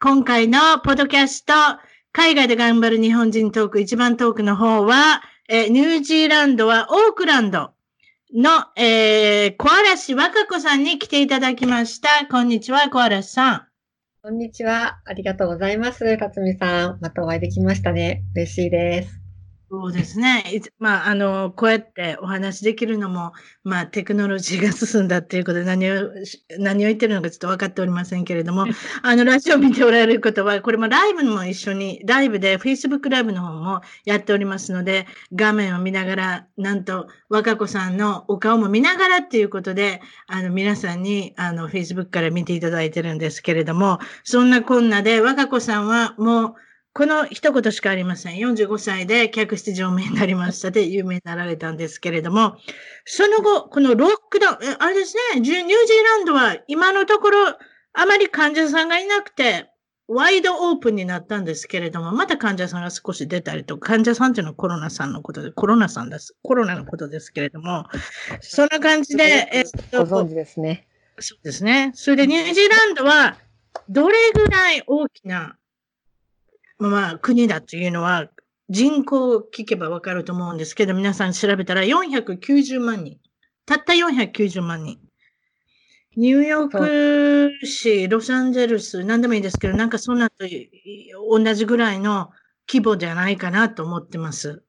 今回のポッドキャスト、海外で頑張る日本人トーク、一番トークの方は、えニュージーランドはオークランドの、えー、小嵐和歌子さんに来ていただきました。こんにちは、小嵐さん。こんにちは。ありがとうございます。辰巳さん。またお会いできましたね。嬉しいです。そうですね。まあ、あの、こうやってお話できるのも、まあ、テクノロジーが進んだっていうことで何を、何を言ってるのかちょっと分かっておりませんけれども、あの、ラジオを見ておられることは、これもライブも一緒に、ライブで Facebook ライブの方もやっておりますので、画面を見ながら、なんと、若子さんのお顔も見ながらっていうことで、あの、皆さんに、あの、Facebook から見ていただいてるんですけれども、そんなこんなで、若子さんはもう、この一言しかありません。45歳で客室乗務員になりましたで有名になられたんですけれども、その後、このロックダウン、あれですね、ニュージーランドは今のところあまり患者さんがいなくて、ワイドオープンになったんですけれども、また患者さんが少し出たりとか、患者さんっていうのはコロナさんのことで、コロナさんです。コロナのことですけれども、そんな感じで、えっと、ご存知ですね。そうですね。それでニュージーランドは、どれぐらい大きなまあ、国だというのは、人口を聞けばわかると思うんですけど、皆さん調べたら490万人。たった490万人。ニューヨーク市、ロサンゼルス、何でもいいですけど、なんかそんなと同じぐらいの規模じゃないかなと思ってます。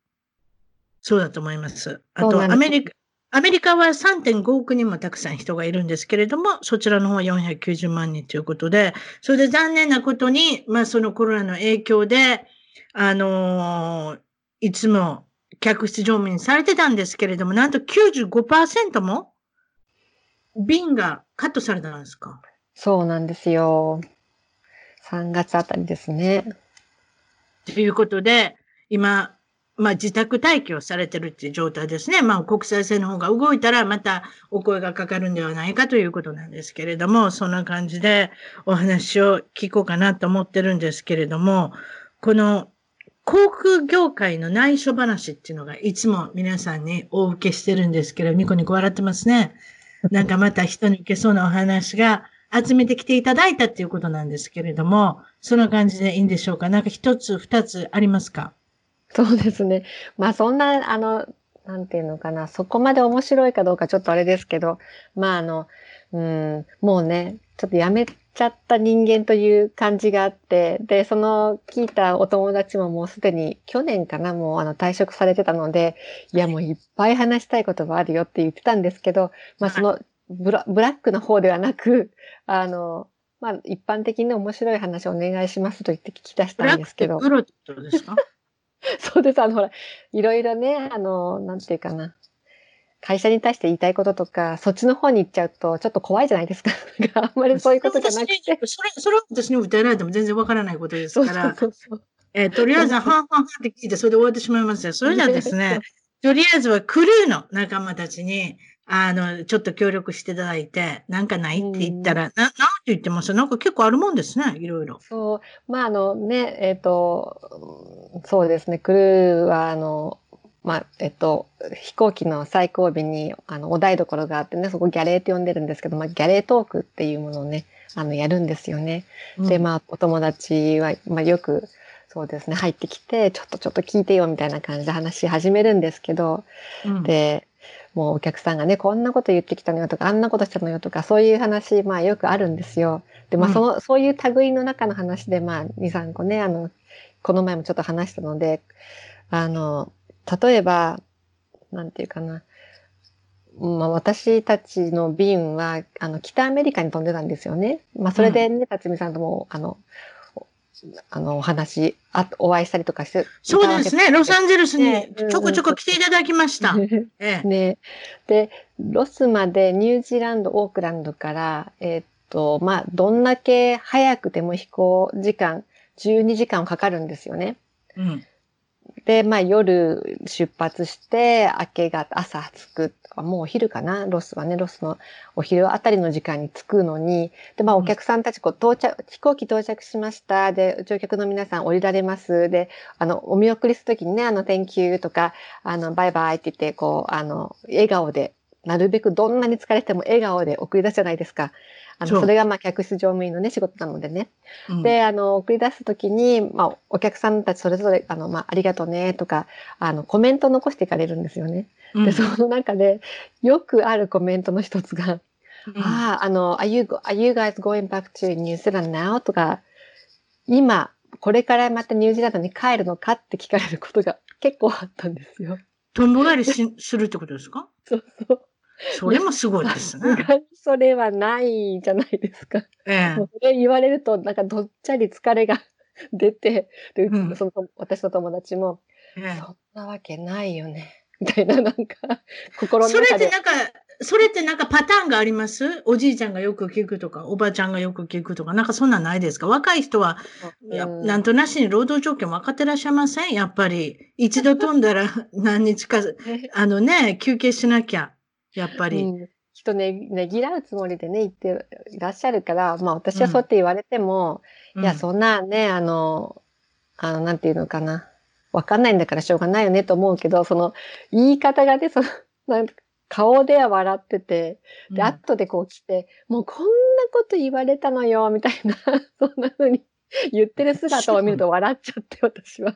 そうだと思います。あと、アメリカ、アメリカは3.5億人もたくさん人がいるんですけれども、そちらの方は490万人ということで、それで残念なことに、まあそのコロナの影響で、あのー、いつも客室乗務員されてたんですけれども、なんと95%も便がカットされたんですか？そうなんですよ。3月あたりですね。ということで、今、まあ、自宅待機をされてるっていう状態ですね。まあ、国際線の方が動いたら、またお声がかかるんではないかということなんですけれども、そんな感じでお話を聞こうかなと思ってるんですけれども、この航空業界の内緒話っていうのがいつも皆さんにお受けしてるんですけど、ニコニコ笑ってますね。なんかまた人に受けそうなお話が集めてきていただいたっていうことなんですけれども、そんな感じでいいんでしょうか？なんか一つ二つありますか？そうですね。まあそんな、あの、なんていうのかな、そこまで面白いかどうかちょっとあれですけど、まああの、うん、もうね、ちょっとやめちゃった人間という感じがあって、で、その聞いたお友達ももうすでに去年かな、もうあの退職されてたので、いやもういっぱい話したいことがあるよって言ってたんですけど、まあそのブラブラックの方ではなく、あの、まあ一般的に面白い話をお願いしますと言って聞き出したんですけど。ブラックってことですか？そうです。あの、ほら、いろいろね、あの、なんていうかな。会社に対して言いたいこととか、そっちの方に行っちゃうと、ちょっと怖いじゃないですか。あんまりそういうことじゃなくて。それ、それは私に訴えられても全然わからないことですから。そうそうそうえー、とりあえず、はんはんはんって聞いて、それで終わってしまいますよ。それじゃですね、とりあえずはクルーの仲間たちに、あの、ちょっと協力していただいて、なんかないって言ったら、うん、な、なんて言ってます？なんか結構あるもんですね、いろいろ。そう。まあ、あのね、えっ、ー、と、そうですね、クルーは、あの、まあ、えっと、飛行機の最後尾に、あの、お台所があってね、そこギャレーって呼んでるんですけど、まあ、ギャレートークっていうものをね、あの、やるんですよね。うん、で、まあ、お友達は、まあ、よく、そうですね、入ってきて、ちょっとちょっと聞いてよみたいな感じで話し始めるんですけど、うん、で、もうお客さんがね、こんなこと言ってきたのよとか、あんなことしたのよとか、そういう話、まあよくあるんですよ。で、まあその、うん、そういう類の中の話で、まあ2、3個ね、あの、この前もちょっと話したので、あの、例えば、なんていうかな。まあ、私たちの便は、あの、北アメリカに飛んでたんですよね。まあ、それでね、辰巳さんとも、あの、あの、お話、あ、お会いしたりとかして。そうですね。ロサンゼルスにちょこちょこ来ていただきました。ええ、ね。で、ロスまでニュージーランド、オークランドから、えー、っと、まあ、どんだけ早くても飛行時間、12時間かかるんですよね。うん。で、まあ夜出発して、明けが朝着くとか、もうお昼かな？ロスはね、ロスのお昼あたりの時間に着くのに、で、まあお客さんたちこう到着、飛行機到着しました。で、乗客の皆さん降りられます。で、あの、お見送りするときにね、あの、Thank you とか、あの、バイバイって言って、こう、あの、笑顔で、なるべくどんなに疲れても笑顔で送り出すじゃないですか。あの、それがまあ客室乗務員のね、仕事なのでね。うん、で、あの、送り出すときに、まあ、お客さんたちそれぞれ、あの、まあ、ありがとうね、とか、あの、コメント残していかれるんですよね。うん、で、その中で、よくあるコメントの一つが、うん、ああ、あの、are you, are you guys going back to New Zealand now? とか、今、これからまたニュージーランドに帰るのかって聞かれることが結構あったんですよ。とんぼ返りしするってことですか？そうそう。それもすごいですね。それはないじゃないですか。ええ。それ言われると、なんかどっちゃり疲れが 出て、で、うん、その私の友達も、ええ、そんなわけないよね。みたいな、なんか、心の中で。それってなんか、それってなんかパターンがあります？おじいちゃんがよく聞くとか、おばあちゃんがよく聞くとか、なんかそんなんないですか？若い人は、やなんとなしに労働条件分かってらっしゃいません？やっぱり。一度飛んだら 何日か、あのね、休憩しなきゃ。やっぱり。うん、人ね、ねぎらうつもりでね、言っていらっしゃるから、まあ私はそうやって言われても、うん、いや、そんなね、あの、あの、なんていうのかな。わかんないんだからしょうがないよねと思うけど、その、言い方がね、その、なん顔では笑ってて、で、後でこう来て、もうこんなこと言われたのよ、みたいな、そんな風に言ってる姿を見ると笑っちゃって、私は。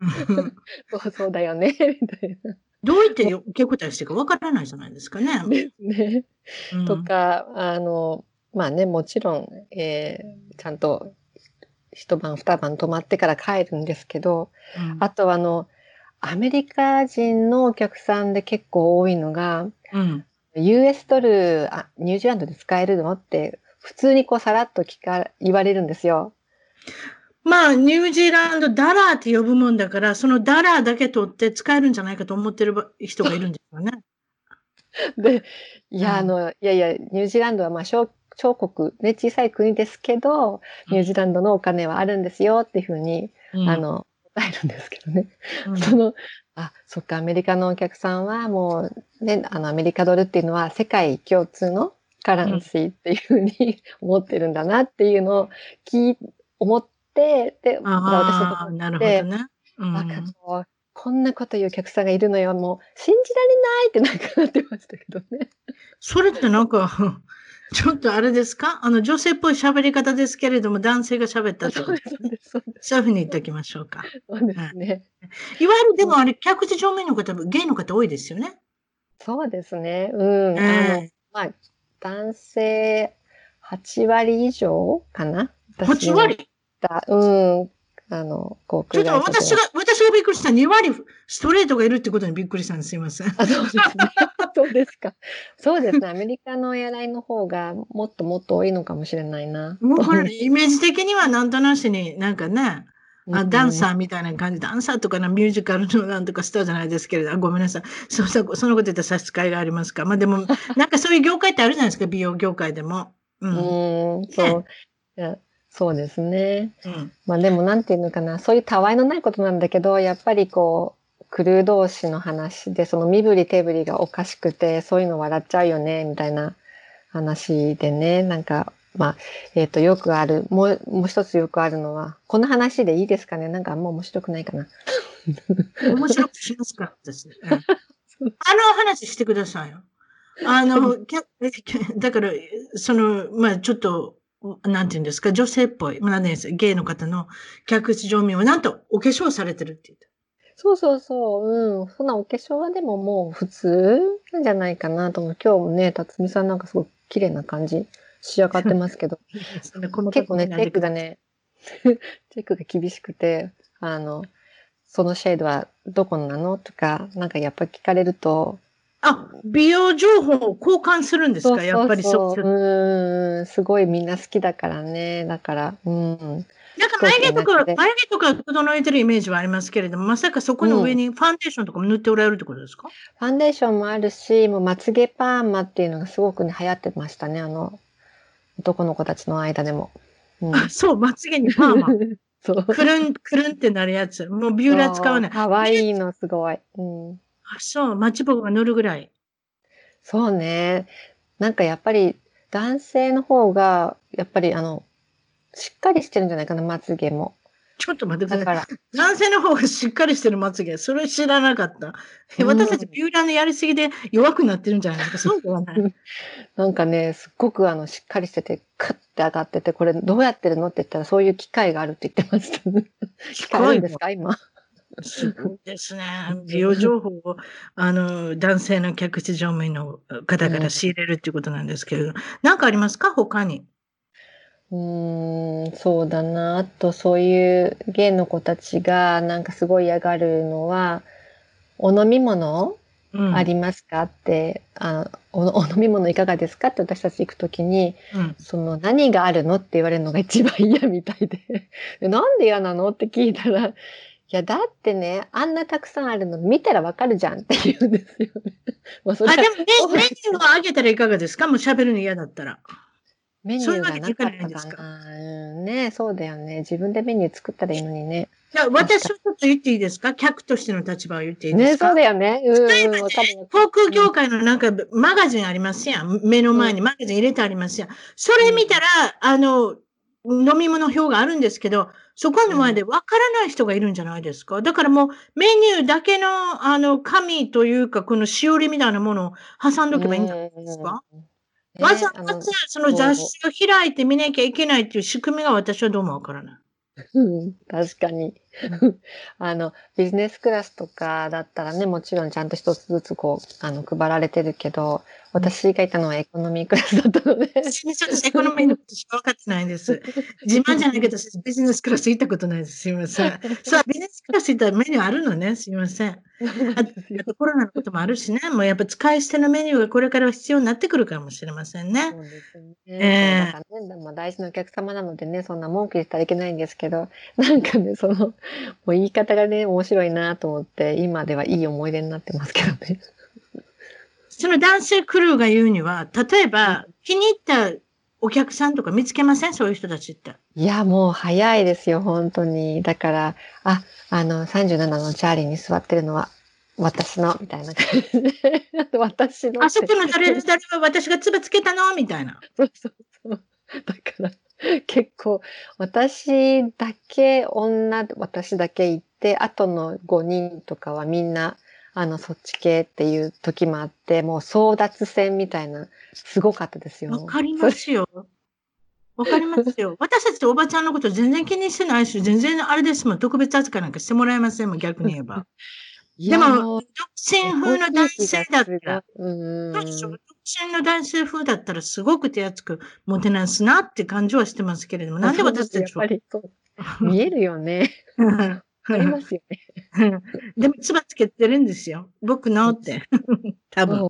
そうそうだよね、みたいな。どう言って受け答えしてるかわからないじゃないですかね。ですね。うん、とか、あの、まあね、もちろん、えー、ちゃんと一晩二晩泊まってから帰るんですけど、うん、あとはあの、アメリカ人のお客さんで結構多いのが、うん、US ドルあ、ニュージーランドで使えるの？って、普通にこうさらっと聞か、言われるんですよ。まあ、ニュージーランドダラーって呼ぶもんだから、そのダラーだけ取って使えるんじゃないかと思ってる人がいるんですよね。で、いや、あの、いやいや、ニュージーランドはまあ小、小国、ね、小さい国ですけど、ニュージーランドのお金はあるんですよっていうふうに、うん、あの、答えるんですけどね。うん、その、あ、そっか、アメリカのお客さんはもう、ね、あの、アメリカドルっていうのは世界共通のカランシーっていうふうに思ってるんだなっていうのを聞い、思って、、で、私のとこなるほどね。うん、なんかこう、こんなこと言うお客さんがいるのよ、もう信じられないってなんかなってましたけどね。それってなんか、ちょっとあれですか？あの、女性っぽい喋り方ですけれども、男性が喋ったとですね。そういうふうに言っておきましょうか。そうですね。いわゆる、でもあれ、客地上面の方、ゲイの方多いですよね。そうですね。うん。えー、まあ、男性8割以上かな ?8 割？た。うん。あの、航空ちょっと私が、私がびっくりした。2割ストレートがいるってことにびっくりしたんですいません。あそうですね。そうですか。そうですね。アメリカのエアラインの方がもっともっと多いのかもしれないな。もうこれ、イメージ的にはなんとなしになんかね、あダンサーみたいな感じ、ダンサーとかのミュージカルのなんとかスターじゃないですけれど、ごめんなさい。そそそのこと言ったら差し支えがありますか。まあでも、なんかそういう業界ってあるじゃないですか、美容業界でも。うん、うんそう。そうですね。うん、まあでもなんていうのかな、そういうたわいのないことなんだけど、やっぱりこう、クルー同士の話で、その身振り手振りがおかしくて、そういうの笑っちゃうよね、みたいな話でね、なんか、まあ、えっ、ー、と、よくある、もう、もう一つよくあるのは、この話でいいですかね？なんかあんま面白くないかな。面白くします。か私、あの話してくださいよ。あの、だから、その、まあちょっと、なんて言うんですか、女性っぽい、まあ、ね、ゲイの方の客室乗務員はなんとお化粧されてるって言った。そうそうそう、うん。そんなお化粧はでももう普通なんじゃないかなと思う。今日もね、辰巳さんなんかすごく綺麗な感じ仕上がってますけど。結構ね、チェックがね、チェックが厳しくて、あの、そのシェードはどこなの？とか、なんかやっぱ聞かれると、あ、美容情報を交換するんですか？やっぱりそう。そううん、すごいみんな好きだからね。だから、うん。なんか眉毛とか、眉毛とか整えてるイメージはありますけれども、まさかそこの上にファンデーションとかも塗っておられるってことですか、ファンデーションもあるし、もうまつげパーマっていうのがすごくね、流行ってましたね。あの、男の子たちの間でも。うんあ、そう、まつげにパーマ。そう。くるん、くるんってなるやつ。もうビューラー使わない。かわいいの、すごい。うん。あ、そう、マッチ棒が塗るぐらい。そうね。なんかやっぱり男性の方が、やっぱりあの、しっかりしてるんじゃないかな、まつげも。ちょっと待ってくだださい。から、男性の方がしっかりしてるまつげ。それ知らなかった。えうん私たちビューラーのやりすぎで弱くなってるんじゃないですか。そうではない。なんかね、すっごくあの、しっかりしてて、カッて上がってて、これどうやってるのって言ったら、そういう機械があるって言ってましたね。機械あるんですか、今？すごいですね。美容情報を、あの、男性の客室乗務員の方から仕入れるっていうことなんですけれど、なんかありますか？他に。うーん、そうだな。あと、そういうゲイの子たちが、なんかすごい嫌がるのは、お飲み物？うんありますか？って、あのお、お飲み物いかがですか？って私たち行くときに、うん。その何があるの？って言われるのが一番嫌みたいで。で なんで嫌なの？って聞いたら、いや、だってね、あんなたくさんあるの見たらわかるじゃんって言うんですよね。まあ、それあ、はでもね、メニューをあげたらいかがですかもう喋るの嫌だったら。メニューがなかったかないんですか？かな。うん、ねそうだよね。自分でメニュー作ったらいいのにね。じゃあ、私はちょっと言っていいですか？客としての立場を言っていいでねすか、そうだよね。うん、例えばね航空業界のなんかマガジンありますやん。目の前にマガジン入れてありますやん。それ見たら、あの、飲み物表があるんですけど、そこの前でわからない人がいるんじゃないですか？だからもうメニューだけの、あの、紙というか、このしおりみたいなものを挟んどけばいいんじゃないですか？うんわざわざその雑誌を開いて見なきゃいけないっていう仕組みが私はどうもわからない。うん確かに。あの、ビジネスクラスとかだったらね、もちろんちゃんと一つずつこう、あの、配られてるけど、私がいたのはエコノミークラスだったので。私ちょっとエコノミーのことしか分かってないんです。自慢じゃないけど、私ビジネスクラス行ったことないです。すみません。そう、ビジネスクラス行ったらメニューあるのね。すみません。あ あとコロナのこともあるしね。もうやっぱ使い捨てのメニューがこれから必要になってくるかもしれませんね。そうですね。えまあ大事なお客様なのでね、そんな文句言ったらいけないんですけど、なんかね、その、もう言い方がね、面白いなと思って、今ではいい思い出になってますけどね。その男性クルーが言うには、例えば気に入ったお客さんとか見つけません？そういう人たちって。いや、もう早いですよ、本当に。だから、あ、あの、37のチャーリーに座ってるのは、私の、みたいな感じで。私の。あそこの誰々は私がつばつけたの？みたいな。そうそうそう。だから、結構、私だけ女、私だけ行って、あとの5人とかはみんな、あの、そっち系っていう時もあって、もう争奪戦みたいな、すごかったですよ。わかりますよ。わかりますよ。私たちっておばちゃんのこと全然気にしてないし、全然あれですもん。特別扱いなんかしてもらえませんもん、逆に言えば。でも、独身風の男性だったら、うんそうでしょ独身の男性風だったらすごく手厚くもてなすなって感じはしてますけれども、なんで私たちは？やっぱ。りそう見えるよね。ありますよね。でも、つばつけてるんですよ。僕のって。多分。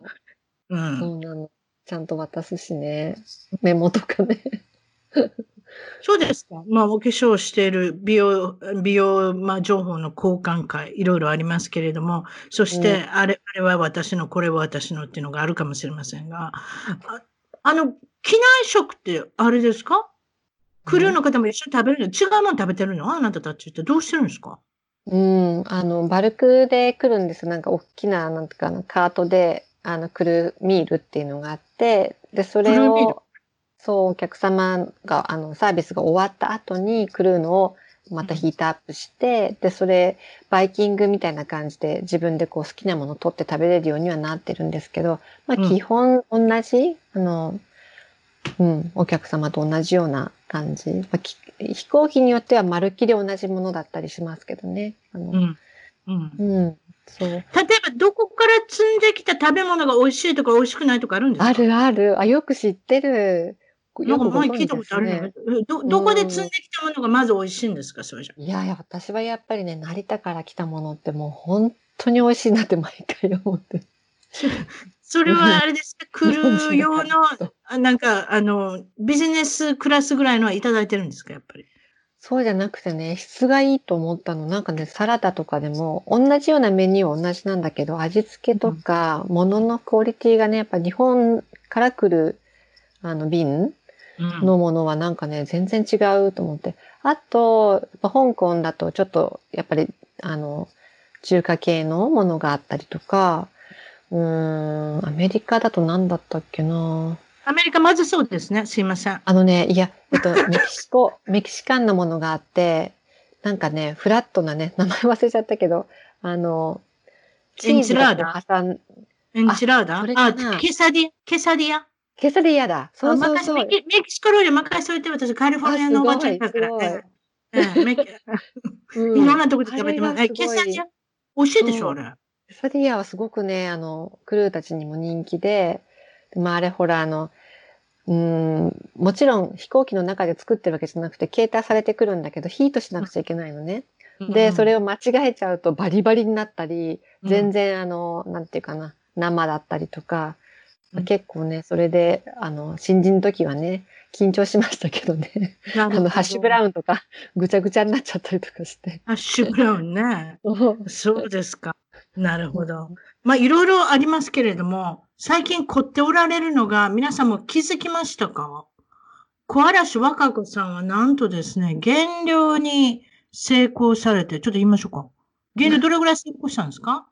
うん。そうなの。ちゃんと渡すしね。メモとかね。そうですか。まあ、お化粧している美容、美容、まあ、情報の交換会、いろいろありますけれども、そして、あれ、あれは私の、これは私のっていうのがあるかもしれませんが、ああの、機内食ってあれですか？クルーの方も一緒に食べるの？違うもの食べてるの？あなたたちって。どうしてるんですか？うん、あの、バルクで来るんです。よ。なんか大きな、なんとかのカートで、あの、来るミールっていうのがあって、で、それを、そう、お客様が、あの、サービスが終わった後に来るのを、またヒートアップして、で、それ、バイキングみたいな感じで自分でこう好きなものを取って食べれるようにはなってるんですけど、まあうん基本同じ、あの、うん、お客様と同じような感じ。まあき飛行機によってはまるっきり同じものだったりしますけどね。あのうん。うん。うん、そう。例えば、どこから積んできた食べ物が美味しいとか美味しくないとかあるんですか？あるある。あ、よく知ってる。よくご存知聞いたことあるど、どこで積んできたものがまず美味しいんですか、それじゃ。いやいや、私はやっぱりね、成田から来たものってもう本当に美味しいなって毎回思って。それはあれですか、クルー用のなんか、あの、ビジネスクラスぐらいのはいただいてるんですか、やっぱり？そうじゃなくてね、質がいいと思ったの。なんかね、サラダとかでも、同じようなメニューは同じなんだけど、味付けとか、物のクオリティがね、やっぱ日本から来る、あの、瓶うんのものはなんかね、全然違うと思って。あと、やっぱ香港だとちょっと、やっぱり、あの、中華系のものがあったりとか、うーん、アメリカだと何だったっけなアメリカまずそうですね。すいません。あのね、いや、えっと、メキシコ、メキシカンのものがあって、なんかね、フラットなね、名前忘れちゃったけど、あの、チーズが挟ん、エンチラーダ？あなケサディア、ケサディア？ケサディアだ。そうそうそう。メキメキシコ料理任せといて、私、カリフォルニアのおばちゃんだから。いろんなとこで食べてます。すケサディア美味しいでしょ、あれ。ケサディアはすごくね、あの、クルーたちにも人気で、まああれほら、あの、うーん、もちろん飛行機の中で作ってるわけじゃなくて、携帯されてくるんだけど、ヒートしなくちゃいけないのね。で、それを、を間違えちゃうとバリバリになったり、うん全然あの、なんていうかな、生だったりとか、うん結構ね、それで、あの、新人の時はね、緊張しましたけどね。あの、ハッシュブラウン。とか、ぐちゃぐちゃになっちゃったりとかして。ハッシュブラウンね。そうですか。なるほど。まあ、いろいろありますけれども、最近凝っておられるのが、皆さんも気づきましたか？小嵐和歌子さんはなんとですね、減量に成功されて、ちょっと言いましょうか。減量どれぐらい成功したんですか？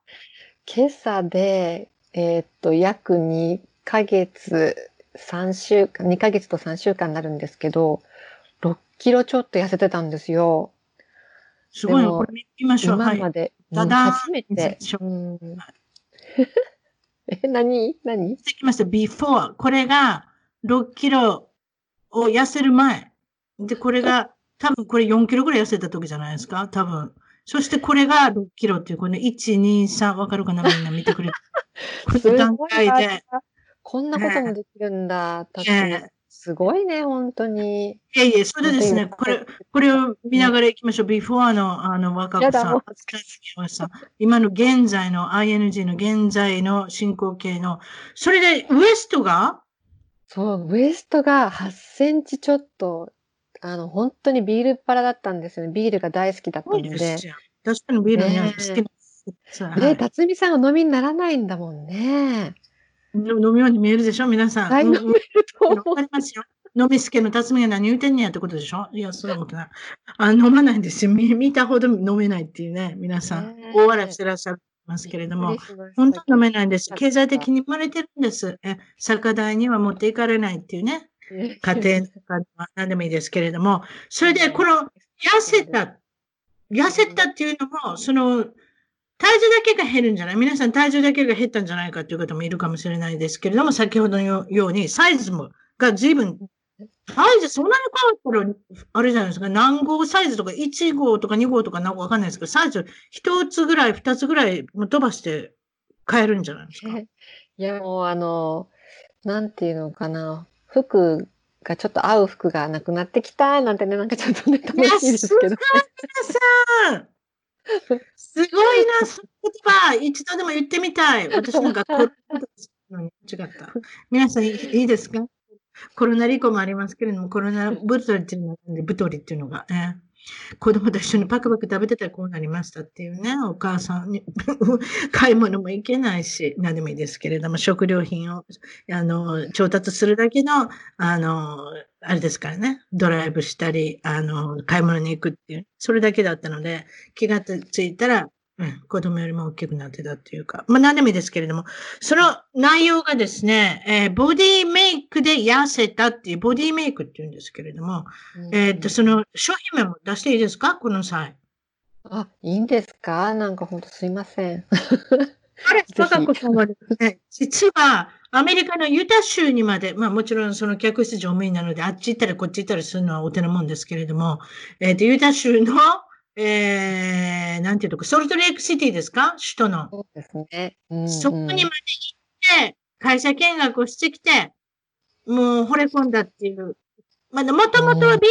今朝で、えーっと、約2ヶ月、3週間、2ヶ月と3週間になるんですけど、6キロちょっと痩せてたんですよ。すごいこれ見ましょう。はい。今まで、うんダダーン初めて。うん え、何？何？してきました。before。これが6キロを痩せる前。で、これが、多分これ4キロぐらい痩せた時じゃないですか？多分。そしてこれが6キロっていう、これね、1、2、3、わかるかな？みんな見てくれて。この段階で。こんなこともできるんだ。すごいね、本当に。いえいえ、それでですね、これ、これを見ながら行きましょう。before の、あの、若子さん。今の現在の ing の現在の進行形の。それで、ウエストが？そう、ウエストが8センチちょっと、あの、本当にビールっ腹だったんですよね。ビールが大好きだった多ので。確かにビールには好きなね辰巳さんお飲みにならないんだもんね。の飲むように見えるでしょ？皆さん。飲めると思かりますよ。飲みすけの辰巳が何言うてんねやってことでしょ？いや、そんなことない。あ、飲まないんですよ。見見たほど飲めないっていうね、皆さんね。大笑いしてらっしゃいますけれども本当に飲めないんです。経済的に生まれてるんです。え、酒代には持っていかれないっていうね、家庭とか何でもいいですけれども、それでこの 痩せた、痩せたっていうのも、その、体重だけが減るんじゃない？皆さん体重だけが減ったんじゃないかという方もいるかもしれないですけれども、先ほどのようにサイズも、が随分、サイズそんなに変わったら、あれじゃないですか、何号サイズとか1号とか2号とかなんかわかんないですけど、サイズ1つぐらい、2つぐらいも飛ばして変えるんじゃないですか？いや、もうあの、なんていうのかな？服がちょっと合う服がなくなってきたなんてね、なんかちょっとね、楽しいですけど。皆さん すごいな、その言葉、一度でも言ってみたい。私の学校の違った。皆さんいいですか？コロナリコもありますけれども、コロナ太りっていうのが、太りっていうのが、ね、子供と一緒にパクパク食べてたらこうなりましたっていうね、お母さんに 買い物も行けないし、何でもいいですけれども、食料品をあの調達するだけの、あの、あれですからね、ドライブしたり、あの、買い物に行くっていう、それだけだったので、気がついたら、うん、子供よりも大きくなってたっていうか、まあ何でもいいですけれども、その内容がですね、えーボディメイクで痩せたっていう、ボディメイクっていうんですけれども、えーっと、その商品名も出していいですか？この際。あ、いいんですか？なんか本当すいません。あれ、ひ 若子さんはですね、実はアメリカのユタ州にまで、まあもちろんその客室乗務員なので、あっち行ったりこっち行ったりするのはお手のもんですけれども、えーっと、ユタ州の、えー、なんていうとこ、ソルトレイクシティですか？首都の。そうですね。うんうんそこにまで行って、会社見学をしてきて、もう惚れ込んだっていう。まあ、もともとは敏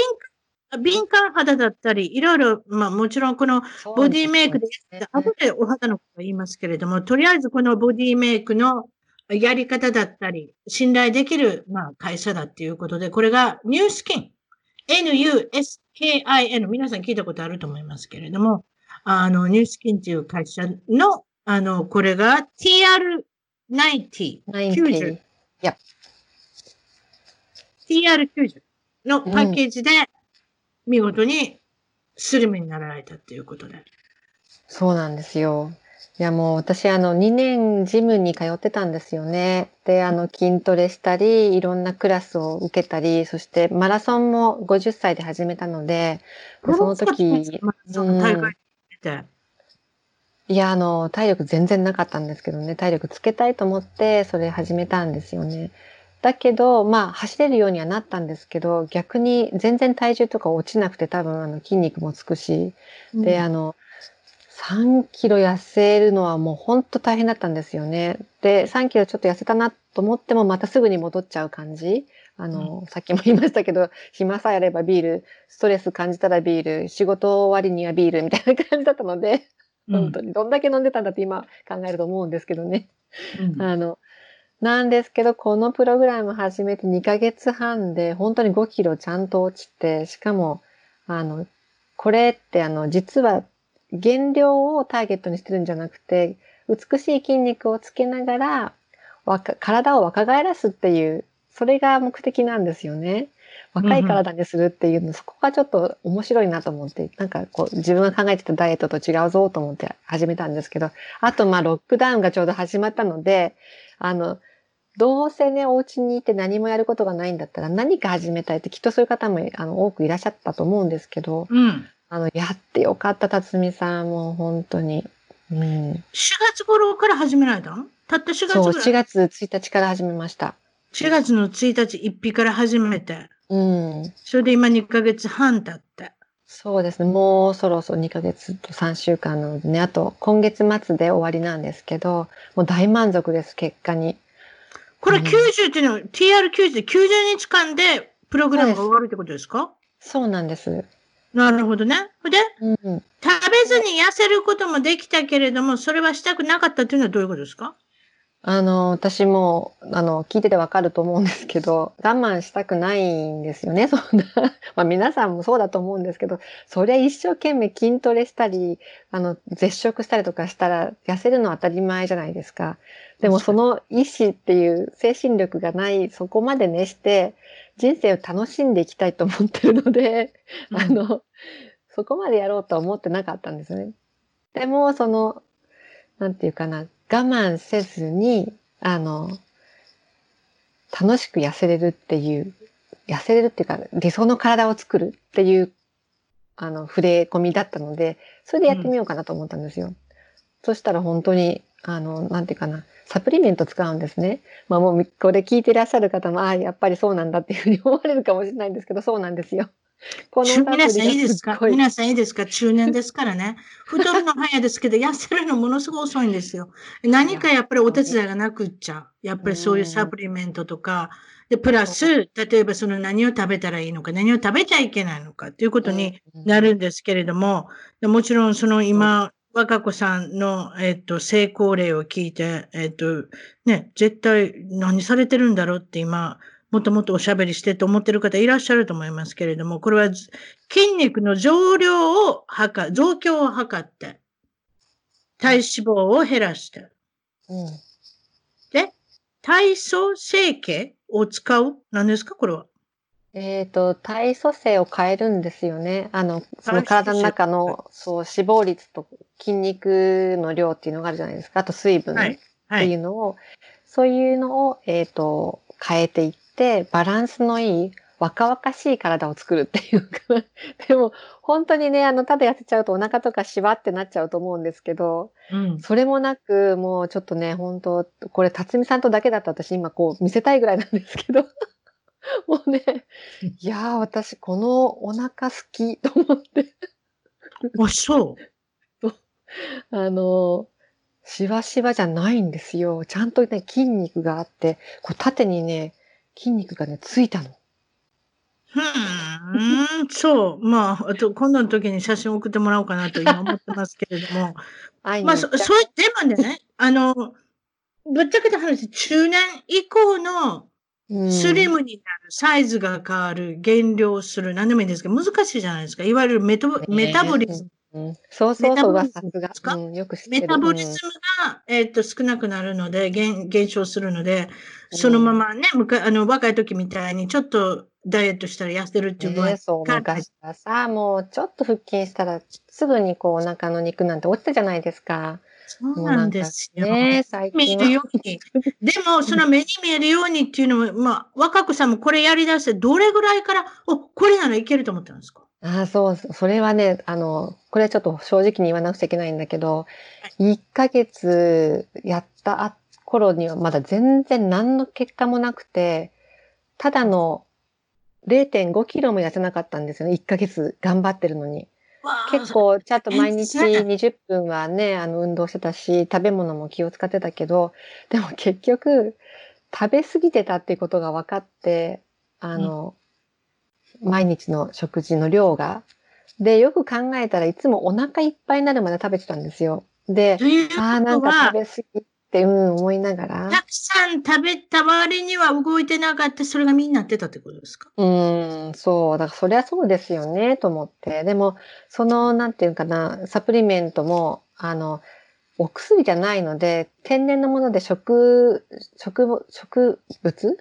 感、敏感肌だったり、いろいろ、まあもちろんこのボディメイクで、後でお肌のこと言いますけれども、とりあえずこのボディメイクのやり方だったり、信頼できる、まあ、会社だっていうことで、これがニュースキン。N-U-S-K-I-N。皆さん聞いたことあると思いますけれども、あの、ニュースキンっていう会社の、あの、これが TR90。90。Yep. TR90 のパッケージで、見事にスリムになられたっていうことで。そうなんですよ。いやもう私あの2年ジムに通ってたんですよね。で、あの筋トレしたり、いろんなクラスを受けたり、そしてマラソンも50歳で始めたので、でその時、うん。いや、あの、体力全然なかったんですけどね、体力つけたいと思って、それ始めたんですよね。だけど、まあ、走れるようにはなったんですけど、逆に全然体重とか落ちなくて多分、あの、筋肉もつくし、で、あの、3キロ痩せるのはもう本当大変だったんですよね。で、3キロちょっと痩せたなと思ってもまたすぐに戻っちゃう感じ。あの、うん、さっきも言いましたけど、暇さえあればビール、ストレス感じたらビール、仕事終わりにはビールみたいな感じだったので、本当にどんだけ飲んでたんだって今考えると思うんですけどね。うん、あの、なんですけど、このプログラム始めて2ヶ月半で本当に5キロちゃんと落ちて、しかも、あの、これってあの、実は減量をターゲットにしてるんじゃなくて、美しい筋肉をつけながら、体を若返らすっていう、それが目的なんですよね。若い体にするっていうの、うん、そこがちょっと面白いなと思って、なんかこう自分が考えてたダイエットと違うぞと思って始めたんですけど、あとまあロックダウンがちょうど始まったので、あの、どうせね、お家にいて何もやることがないんだったら何か始めたいってきっとそういう方もあの多くいらっしゃったと思うんですけど、うん、あの、やってよかった、辰巳さん。もう本当に。うん。4月頃から始められたのたった4月そう、4月1日から始めました。4月の1日1日から始めて。うん。それで今2ヶ月半経って。そうですね。もうそろそろ2ヶ月と3週間なのでね。あと、今月末で終わりなんですけど、もう大満足です、結果に。これ90っていうのは、うん、TR90 で90日間でプログラムが終わるってことですか？そうなんです。なるほどね。で、うん、食べずに痩せることもできたけれども、それはしたくなかったというのはどういうことですか？あの、私も、あの、聞いててわかると思うんですけど、我慢したくないんですよね、そんな。まあ皆さんもそうだと思うんですけど、そりゃ一生懸命筋トレしたり、あの、絶食したりとかしたら痩せるのは当たり前じゃないですか。でもその意志っていう精神力がない、そこまでねして、人生を楽しんでいきたいと思ってるので、うん、あの、そこまでやろうとは思ってなかったんですね。でも、その、なんていうかな、我慢せずに、あの、楽しく痩せれるっていう、痩せれるっていうか、理想の体を作るっていう、あの、触れ込みだったので、それでやってみようかなと思ったんですよ。うん、そしたら本当に、あの、なんていうかな、サプリメント使うんですね。まあもうこれ聞いてらっしゃる方も、ああ、やっぱりそうなんだっていうふうに思われるかもしれないんですけど、そうなんですよ。この皆さんいいですか？皆さんいいですか？中年ですからね。太るの早いですけど、痩せるのものすごい遅いんですよ。何かやっぱりお手伝いがなくっちゃ。やっぱりそういうサプリメントとか、で、プラス、例えばその何を食べたらいいのか、何を食べちゃいけないのかっていうことになるんですけれども、もちろんその今、若子さんの、えっと、成功例を聞いて、えっと、ね、絶対何されてるんだろうって今、もっともっとおしゃべりしてと思ってる方いらっしゃると思いますけれども、これは筋肉の増量を測、増強を測って、体脂肪を減らして、うん、で、体組成形を使う？何ですか？これは。えっ、ー、と、体組成を変えるんですよね。あの、その体の中の、そう、脂肪率と筋肉の量っていうのがあるじゃないですか。あと水分っていうのを、はいはい、そういうのを、えっ、ー、と、変えていって、バランスのいい、若々しい体を作るっていうか、でも、本当にね、あの、ただ痩せちゃうとお腹とかしわってなっちゃうと思うんですけど、うん、それもなく、もうちょっとね、本当これ、辰巳さんとだけだった私今こう見せたいぐらいなんですけど、もうね、いやー、私、このお腹好きと思って。あ、そう。あの、しわしわじゃないんですよ。ちゃんとね、筋肉があって、こう縦にね、筋肉がね、ついたの。ふーん、そう。まあ、あと、今度の時に写真送ってもらおうかなと今思ってますけれども。まあ、そ、そう、でもね、あの、ぶっちゃけた話、中年以降のスリムになる、サイズが変わる、減量する、何でもいいんですけど、難しいじゃないですか。いわゆるメト、メタボリズム。そうそうそう、さすが。うん、よくメタボリズムが、えっ、と、少なくなるので、減、減少するので、そのままね、むかあの、若い時みたいに、ちょっとダイエットしたら痩せるっていう場合、ね、そう、昔はさ、もうちょっと腹筋したら、すぐにこう、お腹の肉なんて落ちたじゃないですか。そうなんですよ。ね、最近。見えるように。でも、その目に見えるようにっていうのは、まあ、若くさんもこれやりだして、どれぐらいから、お、これならいけると思ってるんですかああ、そう、それはね、あの、これはちょっと正直に言わなくちゃいけないんだけど、1ヶ月やった頃にはまだ全然何の結果もなくて、ただの0.5キロも痩せなかったんですよね。1ヶ月頑張ってるのに。結構ちゃんと毎日20分はね、あの運動してたし、食べ物も気を使ってたけど、でも結局、食べ過ぎてたっていうことが分かって、あの、うん、毎日の食事の量が。で、よく考えたらいつもお腹いっぱいになるまで食べてたんですよ。で、ああ、なんか食べ過ぎて、うん、思いながら。たくさん食べた割には動いてなかった、それが身になってたってことですか？うん、そう。だからそりゃそうですよね、と思って。でも、その、なんていうかな、サプリメントも、あの、お薬じゃないので、天然のもので植、植、植物？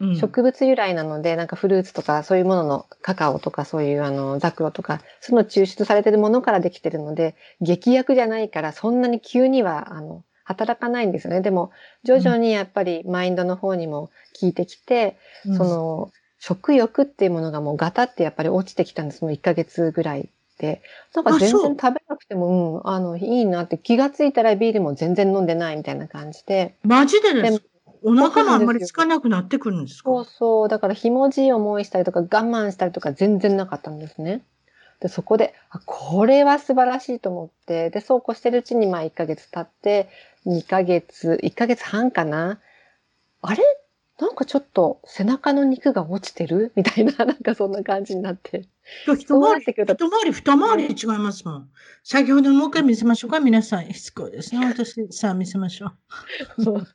うん、植物由来なので、なんかフルーツとかそういうもののカカオとかそういうあのザクロとか、その抽出されてるものからできてるので、劇薬じゃないからそんなに急にはあの働かないんですよね。でも、徐々にやっぱりマインドの方にも効いてきて、うん、その、食欲っていうものがもうガタってやっぱり落ちてきたんです。もう1ヶ月ぐらいで。なんか全然食べなくても、うん、あの、いいなって気がついたらビールも全然飲んでないみたいな感じで。マジでですお腹もあんまりつかなくなってくるんですか？そうそう。だからひもじい思いしたりとか我慢したりとか全然なかったんですね。で、そこで、あ、これは素晴らしいと思って、で、そうこうしてるうちにまあ1ヶ月経って、2ヶ月、1ヶ月半かなあれ？なんかちょっと背中の肉が落ちてる？みたいな、なんかそんな感じになって。一回り、一回り、二回り違いますもん。先ほどもう一回見せましょうか、皆さん。しつこいですね。私、さあ見せましょう。もう、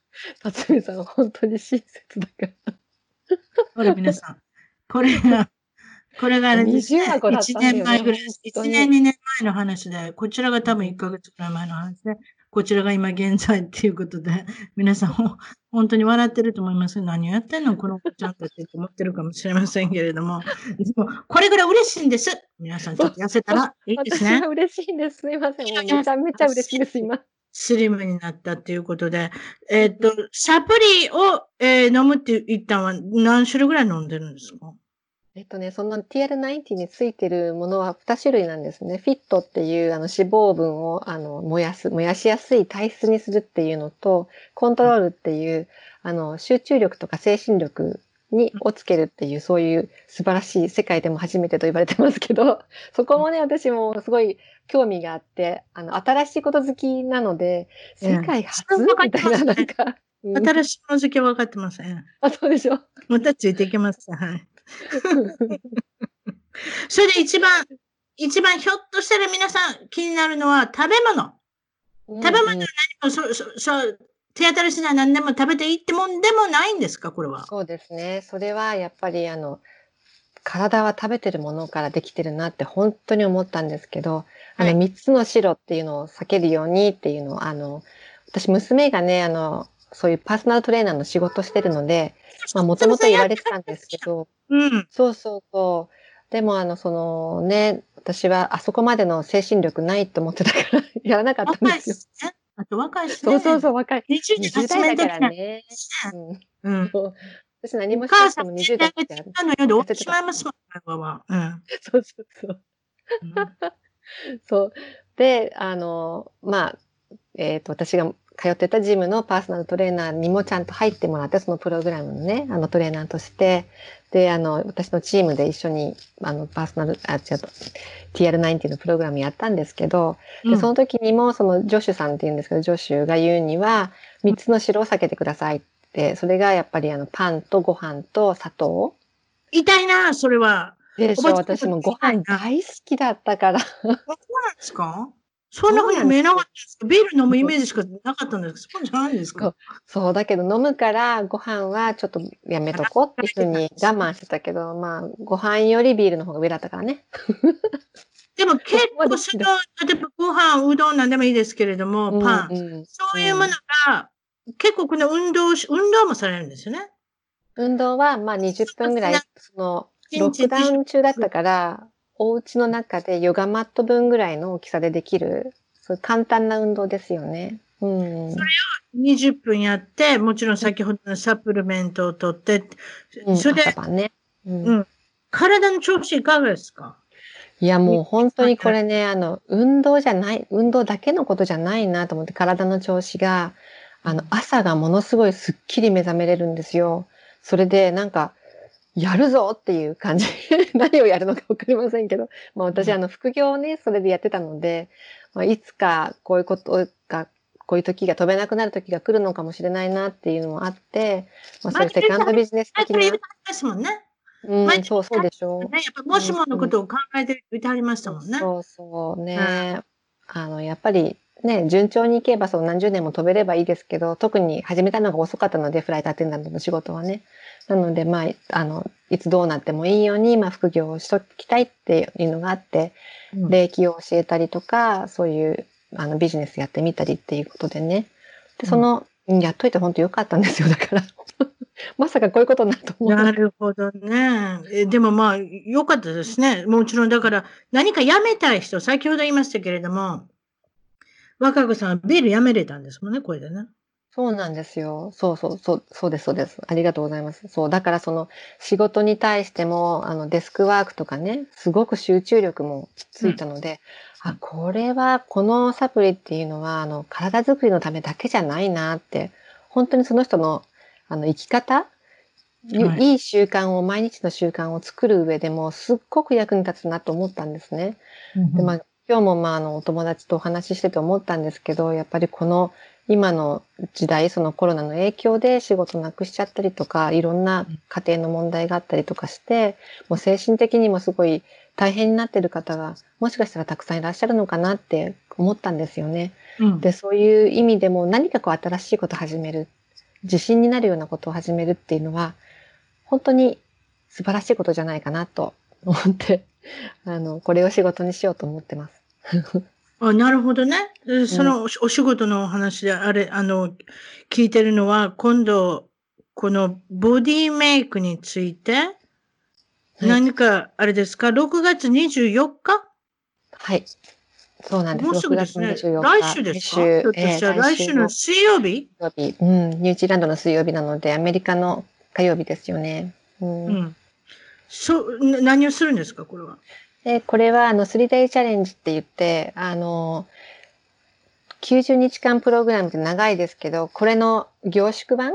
辰巳さん、本当に親切だから。ほら、皆さん。これが、これがあれですね。1年前ぐらい、1年、2年前の話で、こちらが多分1ヶ月ぐらい前の話で、こちらが今現在っていうことで、皆さん本当に笑ってると思います。何をやってんのこの子ちゃんたちって思ってるかもしれませんけれども。でも、これぐらい嬉しいんです。皆さんちょっと痩せたらいいですね。嬉しいんです。すいません。めちゃめちゃ嬉しいです、今。スリムになったっていうことで、えー、っと、サプリを、えー、飲むって言ったのは何種類ぐらい飲んでるんですか？えっとね、その TR90 についてるものは2種類なんですね。フィットっていうあの脂肪分をあの燃やす、燃やしやすい体質にするっていうのと、コントロールっていうあの集中力とか精神力にをつけるっていう、そういう素晴らしい世界でも初めてと言われてますけど、そこもね、私もすごい興味があって、あの、新しいこと好きなので、世界初、みたいな、なんか。新しいもの好きは分かってません。あ、そうでしょ？またついていけます。はい。それで一番、一番ひょっとしたら皆さん気になるのは食べ物。食べ物は何も、そ、そ、そ、手当たりしない何でも食べていいってもんでもないんですか、これは？そうですね。それはやっぱりあの、体は食べてるものからできてるなって本当に思ったんですけど、あの、三つの白っていうのを避けるようにっていうのを、あの、私娘がね、あの、そういうパーソナルトレーナーの仕事してるので、まあ、もともと言われてたんですけど、うん。そうそうそう。でも、あの、そのね、私はあそこまでの精神力ないと思ってたから やらなかったんですよ。ね、あと若いし、ね、そうそうそう、若い。20代だからね。うん。うん、私何もしなくても20代だから。あの世で終わってしまいますもん、うん。そうそうそう。うん、そう。で、あの、まあ、えっ、ー、と、私が通ってたジムのパーソナルトレーナーにもちゃんと入ってもらって、そのプログラムのね、あのトレーナーとして、で、あの、私のチームで一緒に、あの、パーソナル、あ、違うと、TR90 のプログラムやったんですけど、で、その時にも、その、ジョシュさんって言うんですけど、ジョシュが言うには、3つの城を避けてください。で、それがやっぱりあのパンとご飯と砂糖。痛いな、それは。でしょ、私もご飯大好きだったから。そうなんですか？そんなふうに見えなかったですか？ビール飲むイメージしかなかったんですけど、そうじゃないんですか？そう、だけど飲むからご飯はちょっとやめとこうっていうふうに 我慢してたけど、まあ、ご飯よりビールの方が上だったからね。でも結構その、例えばご飯、うどんなんでもいいですけれども、パン、うん。うん。そういうものが、結構この運動し、運動もされるんですよね。運動はまあ20分ぐらいその、ロックダウン中だったから、お家の中でヨガマット分ぐらいの大きさでできる、そういう簡単な運動ですよね。うん。20分やって、もちろん先ほどのサプリメントを取って、うんそれでね。うんうん体の調子いかがですか？いや、もう本当にこれね、あの、運動じゃない、運動だけのことじゃないなと思って、体の調子が、あの、朝がものすごいすっきり目覚めれるんですよ。それで、なんか、やるぞっていう感じ。何をやるのかわかりませんけど、まあ私、あの、副業をね、それでやってたので、まあ、いつかこういうことが、こういう時が飛べなくなる時が来るのかもしれないなっていうのもあって、まあ、そういうセカンドビジネス的なあそれ言っ、てますもんね。うんそうそうでしょう。ねやっぱもしものことを考えて言ってはりましたもんね。そうそうね。あの、やっぱりね、順調にいけばそう何十年も飛べればいいですけど、特に始めたのが遅かったので、フライトアテンダントの仕事はね。なので、まあ、あの、いつどうなってもいいように、まあ、副業をしときたいっていうのがあって、うん礼儀を教えたりとか、そういう、あの、ビジネスやってみたりっていうことでね。で、その、うんやっといて本当よかったんですよ。だから、まさかこういうことになると思う。なるほどね。えでもまあ、良かったですね。もちろん、だから、何かやめたい人、先ほど言いましたけれども、若子さんはビールやめれたんですもんね、これでね。そうなんですよ。そうそう、そう、そうです、そうです。ありがとうございます。そう、だからその仕事に対しても、あのデスクワークとかね、すごく集中力もついたので、あ、これは、このサプリっていうのは、あの、体づくりのためだけじゃないなって、本当にその人の、あの、生き方、いはいいい習慣を、毎日の習慣を作る上でも、すっごく役に立つなと思ったんですね。で、まあ、今日もまあ、あの、お友達とお話ししてて思ったんですけど、やっぱりこの、今の時代、そのコロナの影響で仕事なくしちゃったりとか、いろんな家庭の問題があったりとかして、もう精神的にもすごい大変になってる方が、もしかしたらたくさんいらっしゃるのかなって思ったんですよね。うんで、そういう意味でも何かこう新しいことを始める、自信になるようなことを始めるっていうのは、本当に素晴らしいことじゃないかなと思って、あの、これを仕事にしようと思ってます。あなるほどね。えそのおお仕事のお話で、あれ、あの、聞いてるのは、今度、このボディメイクについて、何か、あれですか、6月24日？はい。そうなんです。もうすぐですね。6月24来日週ですか？来週えー来週の水曜日？水曜日。うん。ニュージーランドの水曜日なので、アメリカの火曜日ですよね。うん。うん。そう、な何をするんですか、これは。で、これは、あの、3 day チャレンジって言って、あの、90日間プログラムって長いですけど、これの凝縮版？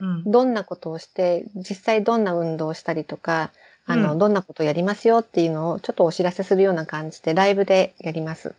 うん。どんなことをして、実際どんな運動をしたりとか、あの、うんどんなことをやりますよっていうのをちょっとお知らせするような感じで、ライブでやります。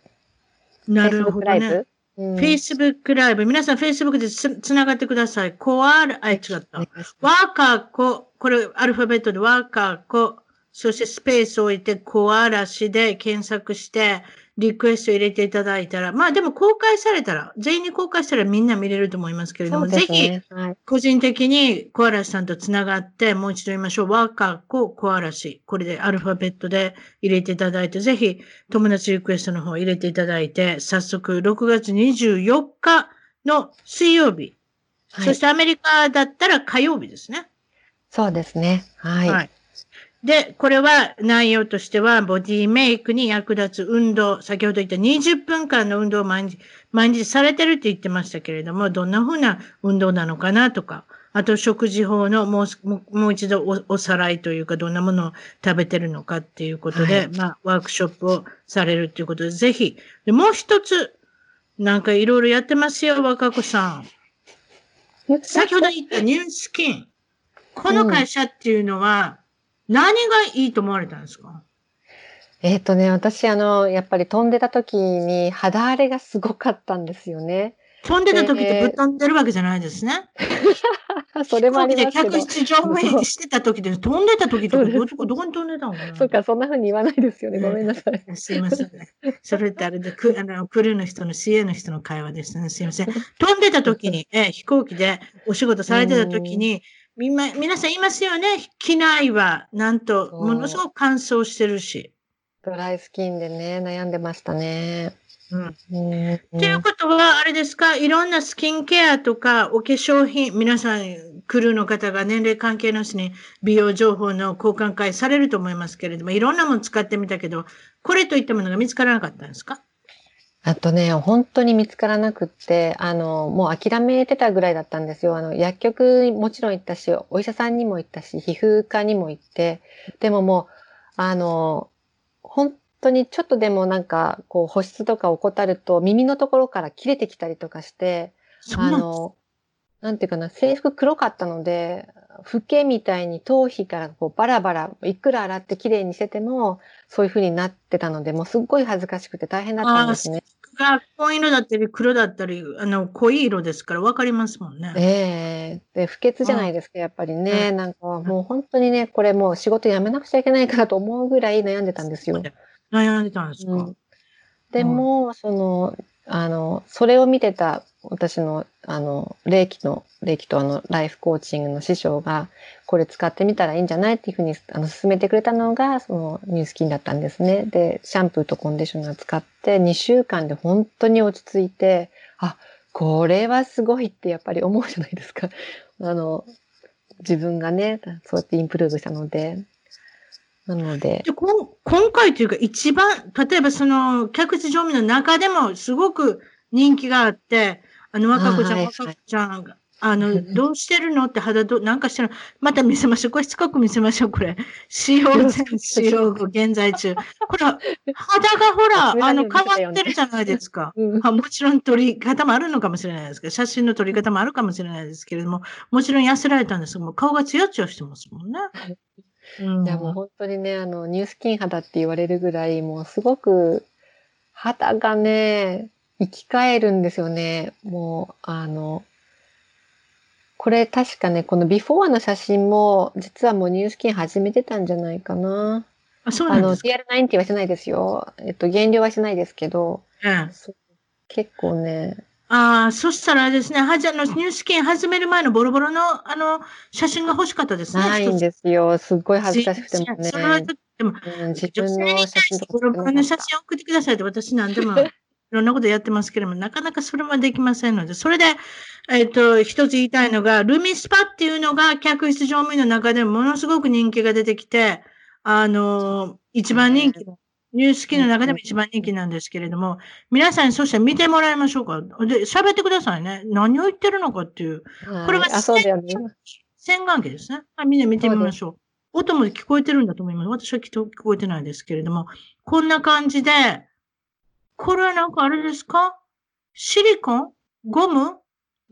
なるほ Facebook どライブ？ね。うん、Facebook ライブ。皆さん Facebook でつつながってください。コアラ、あ、違った。ワーカーコ、これアルファベットでワーカーコ、そしてスペースを置いてコアラシで検索して、リクエスト入れていただいたら、まあでも公開されたら、全員に公開したらみんな見れると思いますけれども、そうでぜひ。個人的にコアラシさんとつながって、もう一度言いましょう。ワーカーコ、コアラシ。これでアルファベットで入れていただいて、ぜひ友達リクエストの方入れていただいて、早速6月24日の水曜日、はいそしてアメリカだったら火曜日ですね。そうですね。はい。はい。で、これは内容としては、ボディメイクに役立つ運動、先ほど言った20分間の運動を毎日、毎日されてるって言ってましたけれども、どんな風な運動なのかなとか、あと食事法のもうす、もう一度おおさらいというか、どんなものを食べてるのかっていうことで、はいまあ、ワークショップをされるっていうことで、ぜひ。で、もう一つ、なんかいろいろやってますよ、若子さん。先ほど言ったニュースキン。この会社っていうのは、何がいいと思われたんですか？えっ、とね、私、あの、やっぱり飛んでた時に肌荒れがすごかったんですよね。飛んでた時ってぶっ飛んでるわけじゃないですね？それもありますけど。客室乗務員してた時で、飛んでた時ってどこどこに飛んでたのかな？そうか、そんな風に言わないですよね。ごめんなさい。すいませんね。それってあれで、くあのクルーの人の CA の人の会話ですね。すいません。飛んでた時に、え飛行機でお仕事されてた時に、みんな、皆さんいますよね？機内は、なんと、ものすごく乾燥してるし。ドライスキンでね、悩んでましたね。うん。ということは、あれですか、いろんなスキンケアとか、お化粧品、皆さん、クルーの方が年齢関係なしに美容情報の交換会されると思いますけれども、いろんなもの使ってみたけど、これといったものが見つからなかったんですか？あとね、本当に見つからなくって、あの、もう諦めてたぐらいだったんですよ。あの、薬局もちろん行ったし、お医者さんにも行ったし、皮膚科にも行って、でももう、あの、本当にちょっとでもなんか、こう保湿とか怠ると耳のところから切れてきたりとかして、あの、なんていうかな、制服黒かったので、フケみたいに頭皮からこうバラバラ、いくら洗って綺麗にしてても、そういう風になってたので、もうすっごい恥ずかしくて大変だったんですね。が紺色だったり黒だったり、あの、濃い色ですから分かりますもんね。ええ。ー、で、不潔じゃないですか、やっぱりね。なんかもう本当にね、これもう仕事辞めなくちゃいけないかなと思うぐらい悩んでたんですよ。悩んでたんですか、うん、でも、その、あの、それを見てた私の、あの、霊気の、霊気とあの、ライフコーチングの師匠が、これ使ってみたらいいんじゃないっていうふうに、あの、勧めてくれたのが、その、ニュースキンだったんですね。で、シャンプーとコンディショナー使って、2週間で本当に落ち着いて、あ、これはすごいってやっぱり思うじゃないですか。あの、自分がね、そうやってインプルーブしたので、なので。でこ今回というか一番、例えばその、客室乗務の中でもすごく人気があって、あの、若子ちゃん、若子ちゃんが、あの、どうしてるのって肌ど、なんかしてるまた見せましょう。これしつこく見せましょう、これ。使用前、使用後、現在中。これ、肌がほら、あの、変わってるじゃないですか。うん、もちろん撮り方もあるのかもしれないですけど、写真の撮り方もあるかもしれないですけれども、もちろん痩せられたんですけども、顔がツヤツヤしてますもんね。うん、いやもう本当にね、あの、ニュースキン肌って言われるぐらい、もうすごく肌がね、生き返るんですよね。もう、あの、これ確かね、このビフォーの写真も、実はもうニュースキン始めてたんじゃないかな。あ、そうなんですか？あの、TR90 はしてないですよ。えっと、減量はしないですけど、うん、結構ね、ああ、そしたらですね、はじあの、ニュースキン始める前のボロボロの、あの、写真が欲しかったですね。ないんですよ。すっごい恥ずかしくてもね。それはでも、うん、自分の写真ボロボロの写真送ってくださいと私なんでも、いろんなことやってますけれども、なかなかそれはできませんので、それで、えっ、ー、と、一つ言いたいのが、ルミスパっていうのが客室乗務員の中でもものすごく人気が出てきて、あの、一番人気のニュースキーの中でも一番人気なんですけれども、皆さんにそして見てもらいましょうか。で、喋ってくださいね。何を言ってるのかっていう。これが洗顔器ですね。はい、みんな見てみましょう。音も聞こえてるんだと思います。私は聞こえてないですけれども、こんな感じで、これはなんかあれですか？シリコン？ゴム？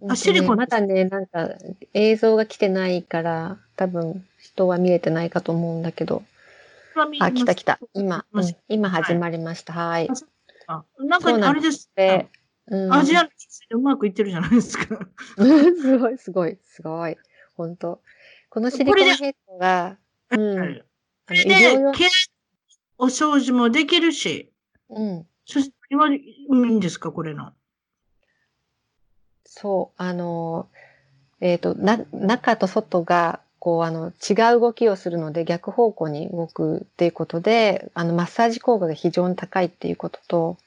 あ、シリコン、ね、まだね、なんか映像が来てないから、多分人は見れてないかと思うんだけど。あ、来た来た。今、うん、今始まりました。はい。あなんか、あれですね。アジアのでうまくいってるじゃないですか。すごい、すごい、すごい。本当このシリコンヘッドが、うん。あので、お掃除もできるし。うん。そして、今、いいんですか、これの。そう、あの、えっ、ー、と、な、中と外がこう、あの、違う動きをするので逆方向に動くっていうことで、あの、マッサージ効果が非常に高いっていうことと、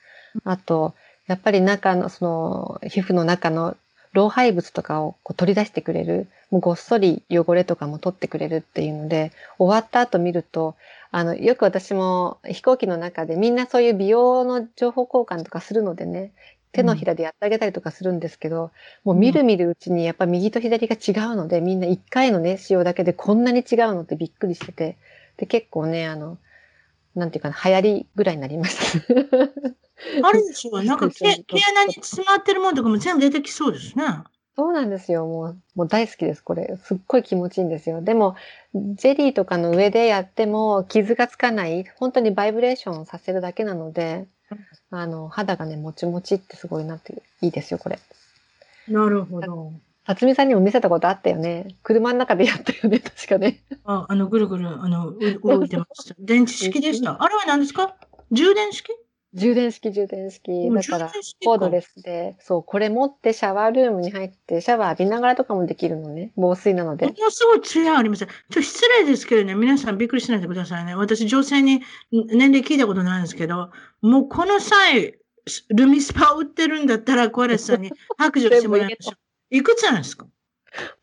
あと、やっぱり中の、その、皮膚の中の老廃物とかをこう取り出してくれる、もうごっそり汚れとかも取ってくれるっていうので、終わった後見ると、あの、よく私も飛行機の中でみんなそういう美容の情報交換とかするのでね、手のひらでやってあげたりとかするんですけど、もうみるみるうちにやっぱ右と左が違うので、みんな一回のね、使用だけでこんなに違うのってびっくりしてて、で、結構ね、あの、なんていうかな、流行りぐらいになりました。あれでしょうなんか毛、毛穴に詰まってるものとかも全部出てきそうですね。そうなんですよ。もう、もう大好きです、これ。すっごい気持ちいいんですよ。でも、ゼリーとかの上でやっても傷がつかない、本当にバイブレーションさせるだけなので、あの、肌がね、もちもちってすごいなっていいですよ、これ。なるほど。辰巳さんにも見せたことあったよね。車の中でやったよね、確かね。あ、あの、ぐるぐる、あの、う動いてました。電池式でした。あれは何ですか？充電式？充電式、充電式。だから、コードレスで、そう、これ持ってシャワールームに入って、シャワー浴びながらとかもできるのね。防水なのでも。のすごいツヤあります。ちょっと失礼ですけどね、皆さんびっくりしないでくださいね。私、女性にん年齢聞いたことないんですけど、もうこの際、ルミスパ売ってるんだったら、コアレスさんに白状してもらいましょう。いくつなんですか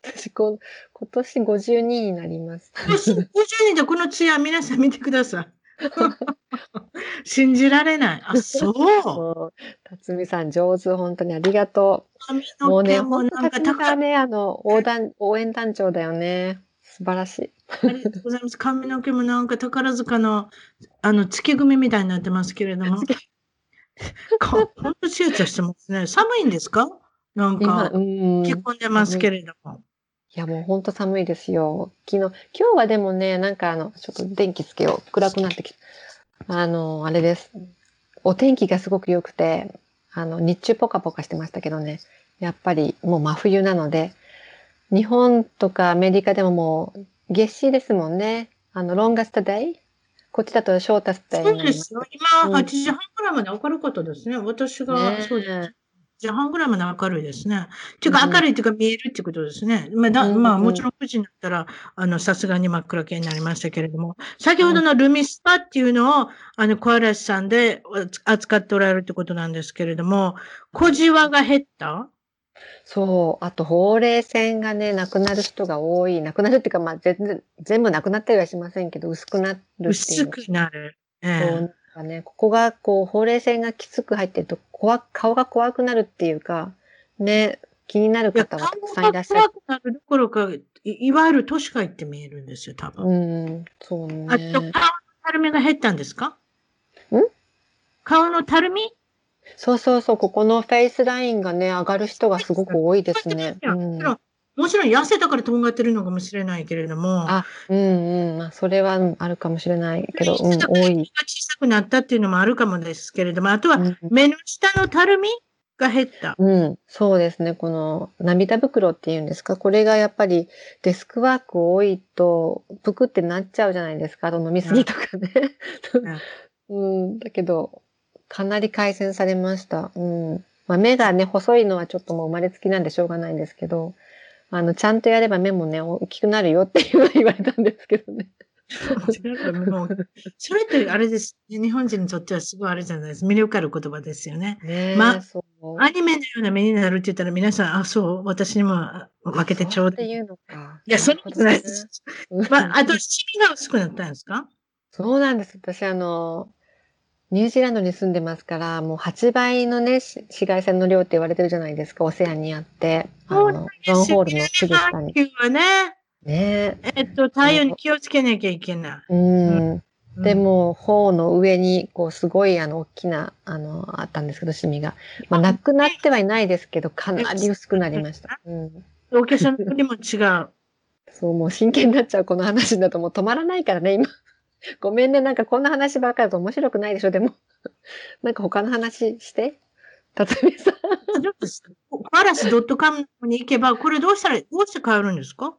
私こ、今年52になります。?50 人でこのツヤ皆さん見てください。信じられない。あ、そう。辰巳さん上手、本当にありがと髪う。もうね、の毛も本当なんか高い。んね、あの、横断、応援団長だよね。素晴らしい。ありがとうございます。髪の毛もなんか宝塚の、あの、月組みたいになってますけれども。かほんとツヤツヤしてますね。寒いんですか？なん今、か、うん。着込んでますけれども。いや、もう本当寒いですよ。昨日、今日はでもね、なんかあの、ちょっと電気つけよう。暗くなってきた。あの、あれです。お天気がすごく良くて、あの、日中ポカポカしてましたけどね。やっぱりもう真冬なので、日本とかアメリカでももう夏至ですもんね。あの、ロンガスタデイ？こっちだとショータスデイそう。ですよ。今、うん8時半ぐらいまで明るかったですね。私が、ねえそうです。8時半ぐらいまで明るいですね。っていうか、うん明るいっていうか見えるっていうことですね。まあ、だうんまあ、もちろん9時になったら、あの、さすがに真っ暗系になりましたけれども、先ほどのルミスパっていうのを、あの、小嵐さんで扱っておられるってことなんですけれども、小じわが減った？そう。あと、ほうれい線がね、なくなる人が多い。なくなるっていうか、まあ、全然、全部なくなったりはしませんけど、薄くなるっていう。薄くなる。ええかね、ここがこう、ほうれい線がきつく入ってると、怖顔が怖くなるっていうか、ね、気になる方はたくさんいらっしゃる怖。くなるどころか、いいわゆる年がいって見えるんですよ、多分。うん、そうね。あと、顔のたるみが減ったんですか？ん？顔のたるみ？そうそうそう、ここのフェイスラインがね、上がる人がすごく多いですね。もうん、もちろん痩せたからとんがってるのかもしれないけれども、あうんうん。まあ、それはうんあるかもしれないけど、うん、小多い。さくなったっていうのもあるかもですけれども、あとはうん目の下のたるみが減った。うん、そうですね。この涙袋っていうんですか？これがやっぱりデスクワーク多いと、ぷくってなっちゃうじゃないですか？あと飲みすぎとかね。うん、だけど、かなり改善されました。うん。まあ、目がね、細いのはちょっともう生まれつきなんでしょうがないんですけど、あの、ちゃんとやれば目もね、大きくなるよっていうのは言われたんですけどね。それってあれです。日本人にとってはすごいあれじゃないです。魅力ある言葉ですよね。ねえ、まあ。アニメのような目になるって言ったら皆さん、あ、そう、私にも分けてちょうだい。っていうのか。いや、そんなことないです。うんまあ、あと、シミが薄くなったんですか？そうなんです。私、あの、ニュージーランドに住んでますから、もう8倍のね、し紫外線の量って言われてるじゃないですか、オセアニアって。あの、ゾンホールのすぐ下に。ね、ねえっと、太陽に気をつけなきゃいけない。うん。うんで、も、頬の上に、こう、すごい、あの、大きな、あの、あったんですけど、シミが。まあ、なくなってはいないですけど、かなり薄くなりました。うん。お化粧の国も違う。そう、もう真剣になっちゃう、この話だともう止まらないからね、今。ごめんね、なんかこんな話ばっかりだと面白くないでしょ、でも。なんか他の話して。辰巳さん。パラス .com に行けば、これどうしたら、どうして買えるんですか？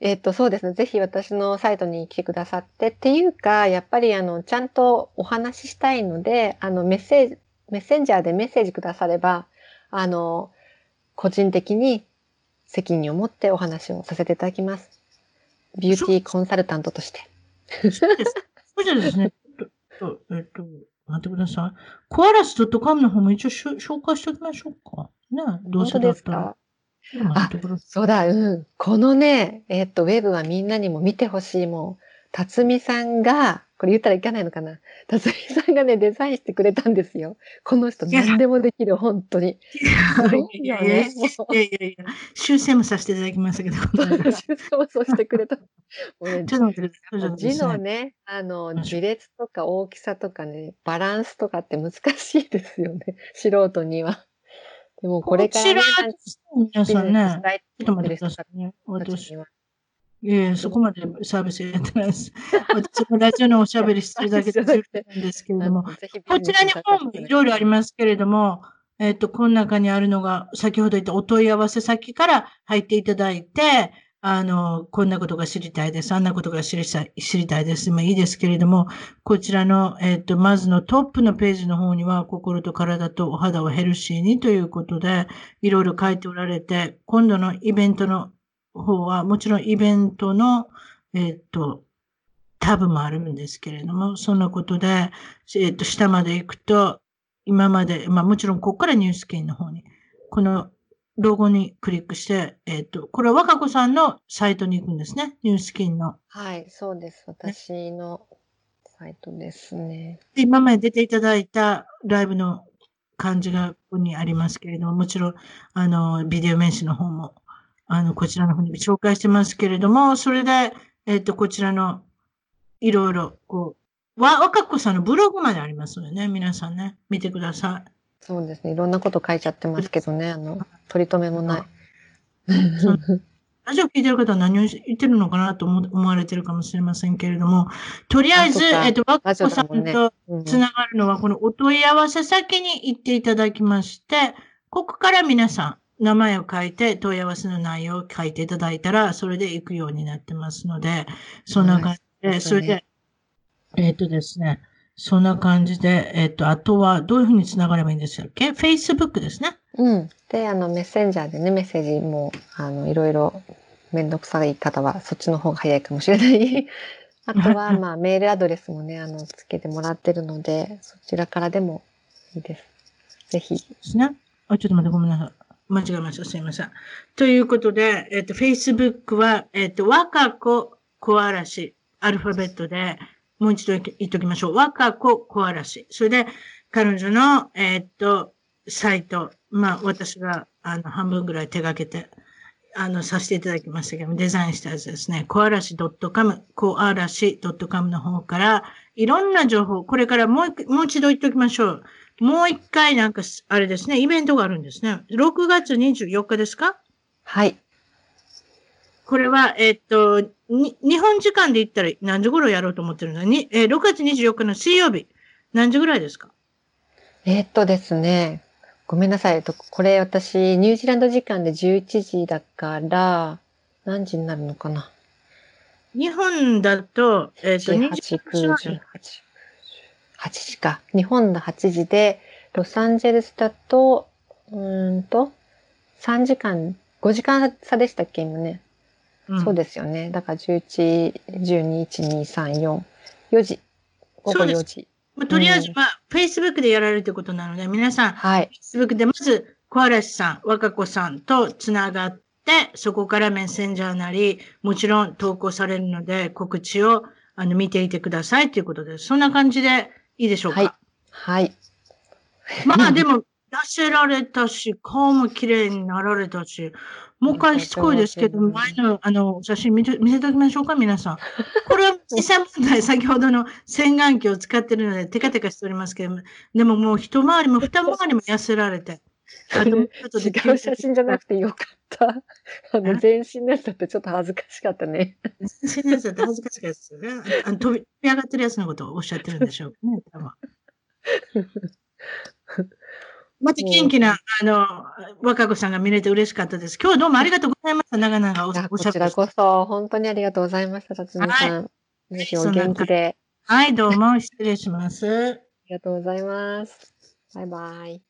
えっと、そうですね。ぜひ私のサイトに来てくださって。っていうか、やっぱりあの、ちゃんとお話ししたいので、あの、メッセージ、メッセンジャーでメッセージくだされば、あの、個人的に責任を持ってお話をさせていただきます。ビューティーコンサルタントとして。そうです。そうじゃですね。えっと、えっと、待ってください。コアラス .com の方も一応紹介しておきましょうか。ねどうせだったらか？ちょっと待ってください。そうだ、うん。このね、えっと、ウェブはみんなにも見てほしいもん。辰巳さんが、これ言ったらいけないのかな？辰巳さんがね、デザインしてくれたんですよ。この人何でもできる、本当に。いいや。いやいやいやいや修正もさせていただきましたけど。そうそうしてくれた。ちょっと。字のね、あの、字列とか大きさとかね、バランスとかって難しいですよね。素人には。でもこれからね、皆さんね、ちょっと待ってくださいね。私、いやいや、そこまでサービスやってないです。私もラジオのおしゃべりしてるだけで十ですけれども、こちらに本もいろいろありますけれども、えっ、と、この中にあるのが、先ほど言ったお問い合わせ先から入っていただいて、あの、こんなことが知りたいです。あんなことが知りたい知りたいです。まあいいですけれども、こちらの、えっ、と、まずのトップのページの方には、心と体とお肌をヘルシーにということで、いろいろ書いておられて、今度のイベントの方は、もちろんイベントの、えっ、と、タブもあるんですけれども、そんなことで、えっ、と、下まで行くと、今まで、まあもちろんここからニュースキンの方に、このロゴにクリックして、えっ、ー、と、これは若子さんのサイトに行くんですね。ニュースキンの。はい、そうです。私のサイトですね。今まで出ていただいたライブの感じがここにありますけれども、もちろん、あの、ビデオ名詞の方も、あの、こちらの方に紹介してますけれども、それで、えっ、ー、と、こちらの、いろいろ、こう、わ、若子さんのブログまでありますのでね、皆さんね、見てください。そうですね。いろんなこと書いちゃってますけどね。あの、取り留めもない。ラジオ聞いてる方は何を言ってるのかなと思われてるかもしれませんけれども、とりあえず、えっと、ワッコさんとつながるのは、このお問い合わせ先に行っていただきまして、ここから皆さん、名前を書いて、問い合わせの内容を書いていただいたら、それで行くようになってますので、そんな感じで、それで、えっとですね、そんな感じで、えっ、と、あとはどういうふうにつながればいいんですっけ ?Facebook ですね。うん。で、あの、メッセンジャーでね、メッセージも、あの、いろいろめんどくさい方は、そっちの方が早いかもしれない。あとは、まあ、メールアドレスもね、あの、つけてもらってるので、そちらからでもいいです。ぜひ。ですね。あ、ちょっと待って、ごめんなさい。間違えました。すいません。ということで、えっ、と、Facebook は、えっ、と、若子小嵐、アルファベットで、もう一度言っときましょう。若子小嵐。それで、彼女の、えー、っと、サイト、まあ、私が、あの、半分ぐらい手掛けて、あの、させていただきましたけども、デザインしたやつですね。小嵐 .com、小嵐 .com の方から、いろんな情報、これからもう、もう一度言っときましょう。もう一回なんか、あれですね、イベントがあるんですね。6月24日ですか？はい。これは、えっと、日本時間で言ったら何時頃やろうと思ってるの？に、えー、6月24日の水曜日、何時ぐらいですか？えー、っとですね、ごめんなさい。これ私、ニュージーランド時間で11時だから、何時になるのかな？日本だと、えっ、ー、と、8、9、18、8時か。日本の8時で、ロサンゼルスだと、うんと、3時間、5時間差でしたっけ、今ね。そうですよね。だから11、12、1、2、3、4、4時。午後4時。とりあえず、まあ、Facebook でやられるということなので、皆さん、はい、Facebook でまず、小嵐さん、若子さんとつながって、そこからメッセンジャーなり、もちろん投稿されるので、告知をあの見ていてくださいということです。そんな感じでいいでしょうか？はい。はい。まあでも、出せられたし、顔も綺麗になられたし、もう一回しつこいですけど、前のあの写真見て見せておきましょうか、皆さん。これは実際問題、先ほどの洗顔器を使ってるので、テカテカしておりますけど、でももう一回りも二回りも痩せられて。あ と違う写真じゃなくてよかった。あの、全身のやつだってちょっと恥ずかしかったね。全身のやつだって恥ずかしかったですよね。あの飛び上がってるやつのことをおっしゃってるんでしょうね、多分。また元気な、あの、若子さんが見れて嬉しかったです。今日はどうもありがとうございました。長々おっしゃって。こちらこそ、本当にありがとうございました、辰巳さん。はい、ぜひお元気で。はい、どうも失礼します。ありがとうございます。バイバイ。